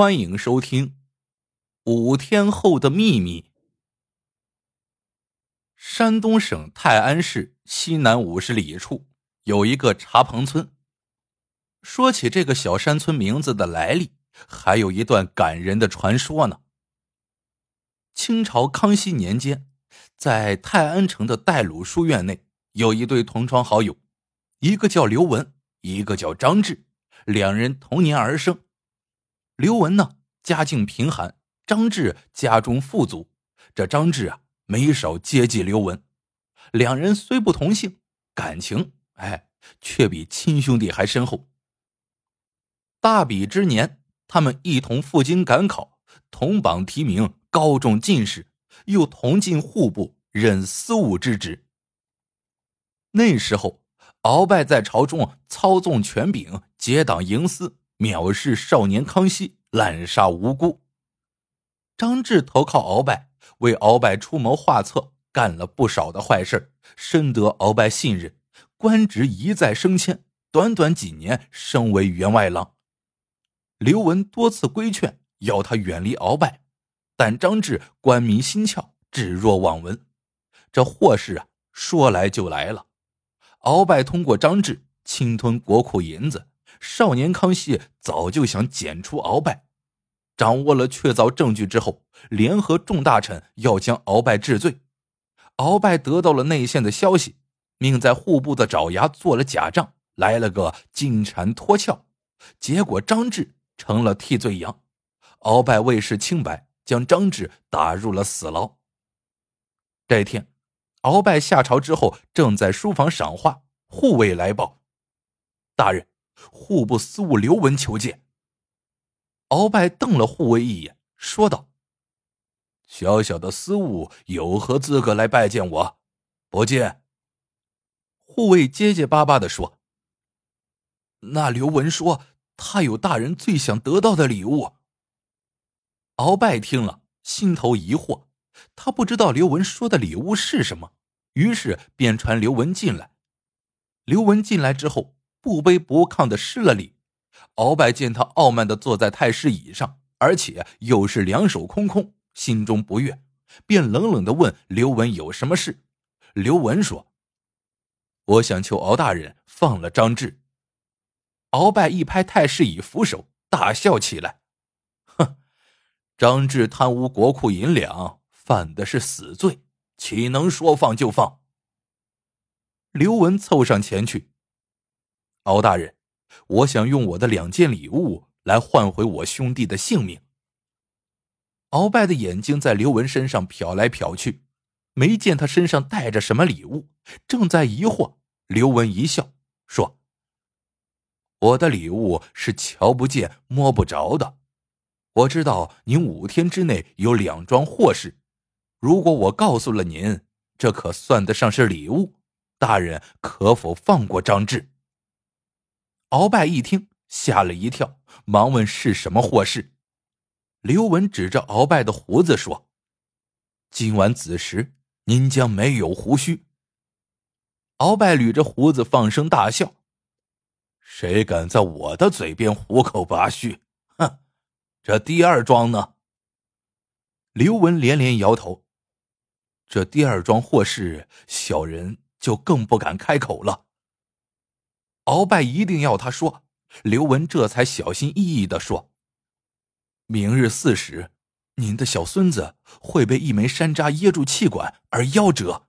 欢迎收听《五天后的秘密》。山东省泰安市西南五十里处有一个茶棚村。说起这个小山村名字的来历，还有一段感人的传说呢。清朝康熙年间，在泰安城的戴鲁书院内，有一对同窗好友，一个叫刘文，一个叫张志，两人同年而生。刘文呢，家境贫寒；张志家中富足。这张志啊，没少接济刘文。两人虽不同姓，感情哎，却比亲兄弟还深厚。大比之年，他们一同赴京赶考，同榜提名，高中进士，又同进户部任司务之职。那时候，鳌拜在朝中操纵权柄，结党营私。藐视少年康熙，滥杀无辜。张志投靠鳌拜，为鳌拜出谋划策，干了不少的坏事，深得鳌拜信任，官职一再升迁，短短几年升为员外郎。刘文多次规劝，要他远离鳌拜，但张志官迷心窍，置若罔闻。这祸事啊，说来就来了。鳌拜通过张志侵吞国库银子。少年康熙早就想剪除鳌拜，掌握了确凿证据之后，联合众大臣要将鳌拜治罪。鳌拜得到了内线的消息，命在户部的爪牙做了假账，来了个金蝉脱壳。结果张志成了替罪羊，鳌拜为示清白，将张志打入了死牢。这天，鳌拜下朝之后，正在书房赏画，护卫来报：“大人。”户部司务刘文求见。鳌拜瞪了护卫一眼，说道：“小小的司务有何资格来拜见我？不见。”护卫结结巴巴的说：“那刘文说他有大人最想得到的礼物。”鳌拜听了，心头疑惑，他不知道刘文说的礼物是什么，于是便传刘文进来。刘文进来之后。不卑不亢的施了礼，鳌拜见他傲慢的坐在太师椅上，而且又是两手空空，心中不悦，便冷冷的问刘文有什么事。刘文说：“我想求敖大人放了张志。”鳌拜一拍太师椅扶手，大笑起来：“哼，张志贪污国库银两，犯的是死罪，岂能说放就放？”刘文凑上前去。敖大人，我想用我的两件礼物来换回我兄弟的性命。鳌拜的眼睛在刘文身上瞟来瞟去，没见他身上带着什么礼物，正在疑惑。刘文一笑说：“我的礼物是瞧不见、摸不着的。我知道您五天之内有两桩祸事，如果我告诉了您，这可算得上是礼物。大人可否放过张志？”鳌拜一听，吓了一跳，忙问是什么祸事。刘文指着鳌拜的胡子说：“今晚子时，您将没有胡须。”鳌拜捋着胡子放声大笑：“谁敢在我的嘴边虎口拔须？哼！这第二桩呢？”刘文连连摇头：“这第二桩祸事，小人就更不敢开口了。”鳌拜一定要他说，刘文这才小心翼翼的说：“明日巳时，您的小孙子会被一枚山楂噎住气管而夭折。”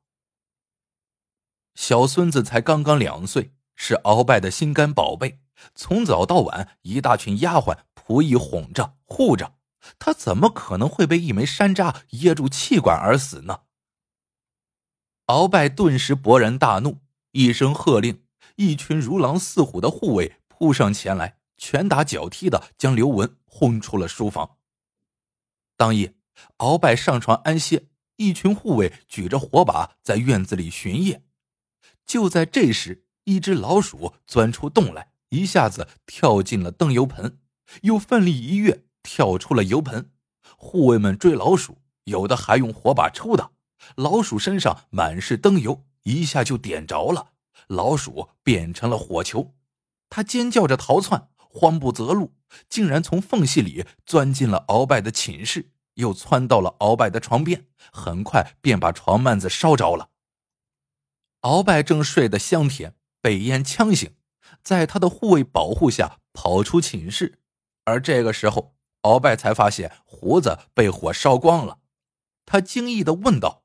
小孙子才刚刚两岁，是鳌拜的心肝宝贝，从早到晚一大群丫鬟仆役哄着护着，他怎么可能会被一枚山楂噎住气管而死呢？鳌拜顿时勃然大怒，一声喝令。一群如狼似虎的护卫扑上前来，拳打脚踢的将刘文轰出了书房。当夜，鳌拜上床安歇，一群护卫举着火把在院子里巡夜。就在这时，一只老鼠钻出洞来，一下子跳进了灯油盆，又奋力一跃，跳出了油盆。护卫们追老鼠，有的还用火把抽打，老鼠身上满是灯油，一下就点着了。老鼠变成了火球，它尖叫着逃窜，慌不择路，竟然从缝隙里钻进了鳌拜的寝室，又窜到了鳌拜的床边，很快便把床幔子烧着了。鳌拜正睡得香甜，被烟呛醒，在他的护卫保护下跑出寝室，而这个时候，鳌拜才发现胡子被火烧光了，他惊异的问道：“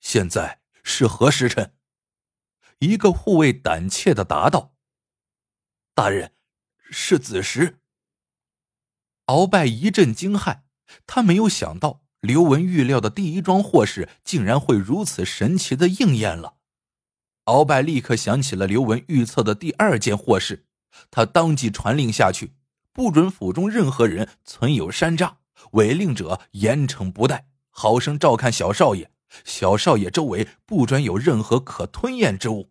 现在是何时辰？”一个护卫胆怯的答道：“大人，是子时。”鳌拜一阵惊骇，他没有想到刘文预料的第一桩祸事竟然会如此神奇的应验了。鳌拜立刻想起了刘文预测的第二件祸事，他当即传令下去，不准府中任何人存有山楂，违令者严惩不贷，好生照看小少爷。小少爷周围不准有任何可吞咽之物。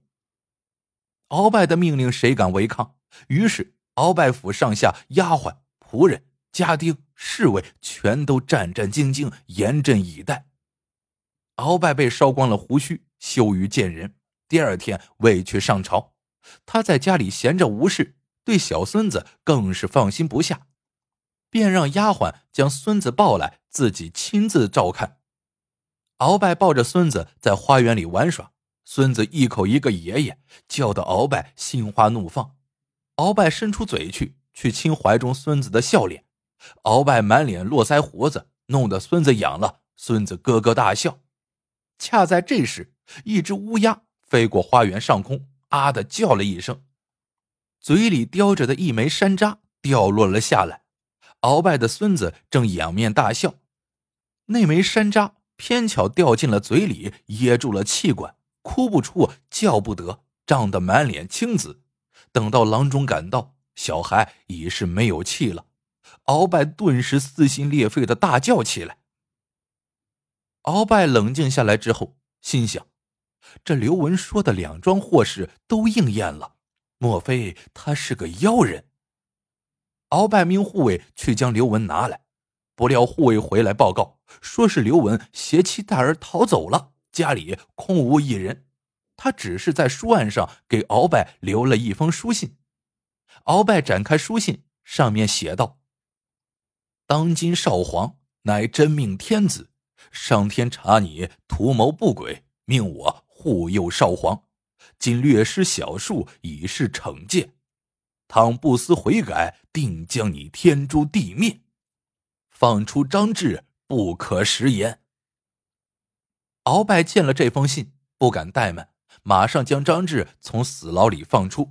鳌拜的命令谁敢违抗？于是鳌拜府上下丫鬟、仆人、家丁、侍卫全都战战兢兢，严阵以待。鳌拜被烧光了胡须，羞于见人。第二天未去上朝，他在家里闲着无事，对小孙子更是放心不下，便让丫鬟将孙子抱来，自己亲自照看。鳌拜抱着孙子在花园里玩耍，孙子一口一个爷爷，叫得鳌拜心花怒放。鳌拜伸出嘴去去亲怀中孙子的笑脸，鳌拜满脸络腮胡子，弄得孙子痒了。孙子咯咯大笑。恰在这时，一只乌鸦飞过花园上空，啊的叫了一声，嘴里叼着的一枚山楂掉落了下来。鳌拜的孙子正仰面大笑，那枚山楂。偏巧掉进了嘴里，噎住了气管，哭不出，叫不得，涨得满脸青紫。等到郎中赶到，小孩已是没有气了。鳌拜顿时撕心裂肺的大叫起来。鳌拜冷静下来之后，心想：这刘文说的两桩祸事都应验了，莫非他是个妖人？鳌拜命护卫去将刘文拿来。不料护卫回来报告，说是刘文携妻带儿逃走了，家里空无一人。他只是在书案上给鳌拜留了一封书信。鳌拜展开书信，上面写道：“当今少皇乃真命天子，上天查你图谋不轨，命我护佑少皇。今略施小术，以示惩戒。倘不思悔改，定将你天诛地灭。”放出张志，不可食言。鳌拜见了这封信，不敢怠慢，马上将张志从死牢里放出。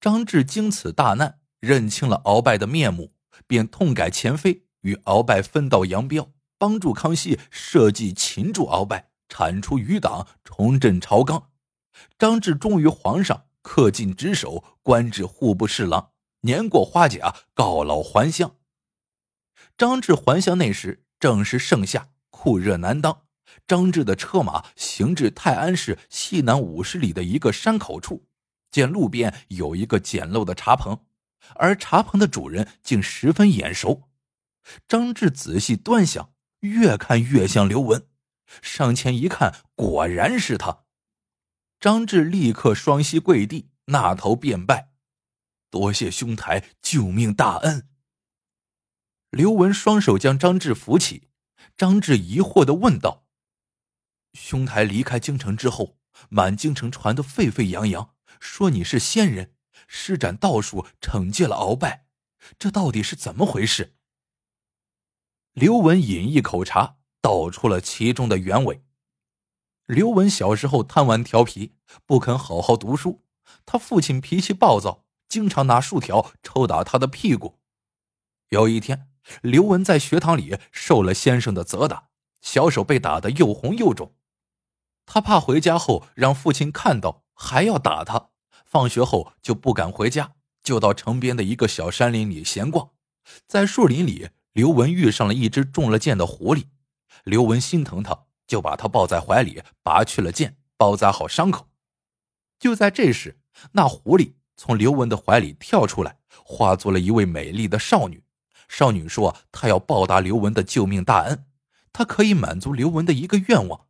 张志经此大难，认清了鳌拜的面目，便痛改前非，与鳌拜分道扬镳，帮助康熙设计擒住鳌拜，铲除余党，重振朝纲。张志忠于皇上，恪尽职守，官至户部侍郎，年过花甲，告老还乡。张志还乡那时正是盛夏，酷热难当。张志的车马行至泰安市西南五十里的一个山口处，见路边有一个简陋的茶棚，而茶棚的主人竟十分眼熟。张志仔细端详，越看越像刘文，上前一看，果然是他。张志立刻双膝跪地，纳头便拜：“多谢兄台救命大恩。”刘文双手将张志扶起，张志疑惑的问道：“兄台离开京城之后，满京城传得沸沸扬扬，说你是仙人，施展道术惩戒了鳌拜，这到底是怎么回事？”刘文饮一口茶，道出了其中的原委。刘文小时候贪玩调皮，不肯好好读书，他父亲脾气暴躁，经常拿树条抽打他的屁股。有一天。刘文在学堂里受了先生的责打，小手被打得又红又肿。他怕回家后让父亲看到还要打他，放学后就不敢回家，就到城边的一个小山林里闲逛。在树林里，刘文遇上了一只中了箭的狐狸。刘文心疼他，就把他抱在怀里，拔去了箭，包扎好伤口。就在这时，那狐狸从刘文的怀里跳出来，化作了一位美丽的少女。少女说：“她要报答刘文的救命大恩，她可以满足刘文的一个愿望。”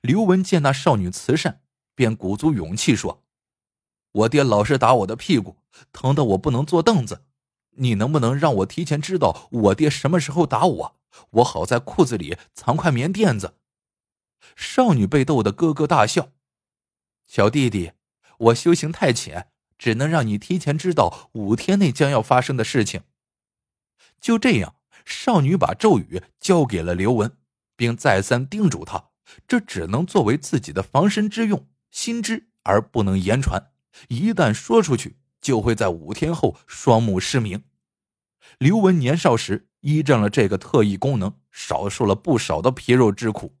刘文见那少女慈善，便鼓足勇气说：“我爹老是打我的屁股，疼得我不能坐凳子。你能不能让我提前知道我爹什么时候打我，我好在裤子里藏块棉垫子？少女被逗得咯咯大笑。小弟弟，我修行太浅，只能让你提前知道五天内将要发生的事情。就这样，少女把咒语交给了刘文，并再三叮嘱他，这只能作为自己的防身之用，心知而不能言传。一旦说出去，就会在五天后双目失明。刘文年少时依仗了这个特异功能，少受了不少的皮肉之苦。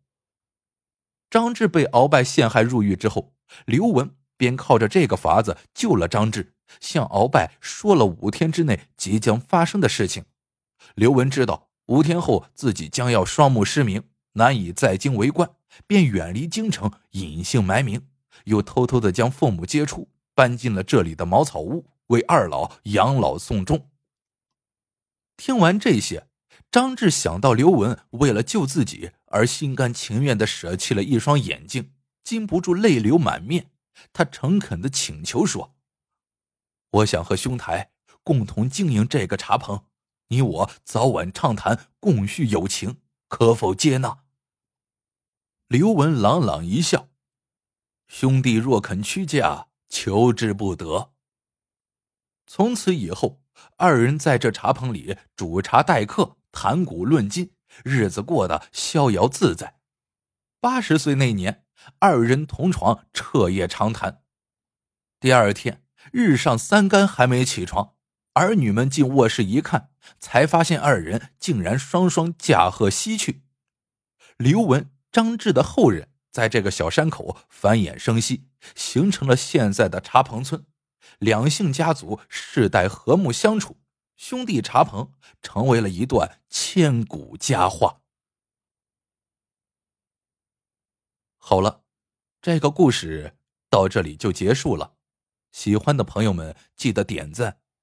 张志被鳌拜陷害入狱之后，刘文便靠着这个法子救了张志，向鳌拜说了五天之内即将发生的事情。刘文知道五天后自己将要双目失明，难以在京为官，便远离京城，隐姓埋名，又偷偷的将父母接出。搬进了这里的茅草屋，为二老养老送终。听完这些，张志想到刘文为了救自己而心甘情愿的舍弃了一双眼睛，禁不住泪流满面。他诚恳的请求说：“我想和兄台共同经营这个茶棚，你我早晚畅谈，共叙友情，可否接纳？”刘文朗朗一笑：“兄弟若肯屈驾。”求之不得。从此以后，二人在这茶棚里煮茶待客，谈古论今，日子过得逍遥自在。八十岁那年，二人同床，彻夜长谈。第二天，日上三竿还没起床，儿女们进卧室一看，才发现二人竟然双双驾鹤西去。刘文、张志的后人。在这个小山口繁衍生息，形成了现在的茶棚村。两姓家族世代和睦相处，兄弟茶棚成为了一段千古佳话。好了，这个故事到这里就结束了。喜欢的朋友们记得点赞、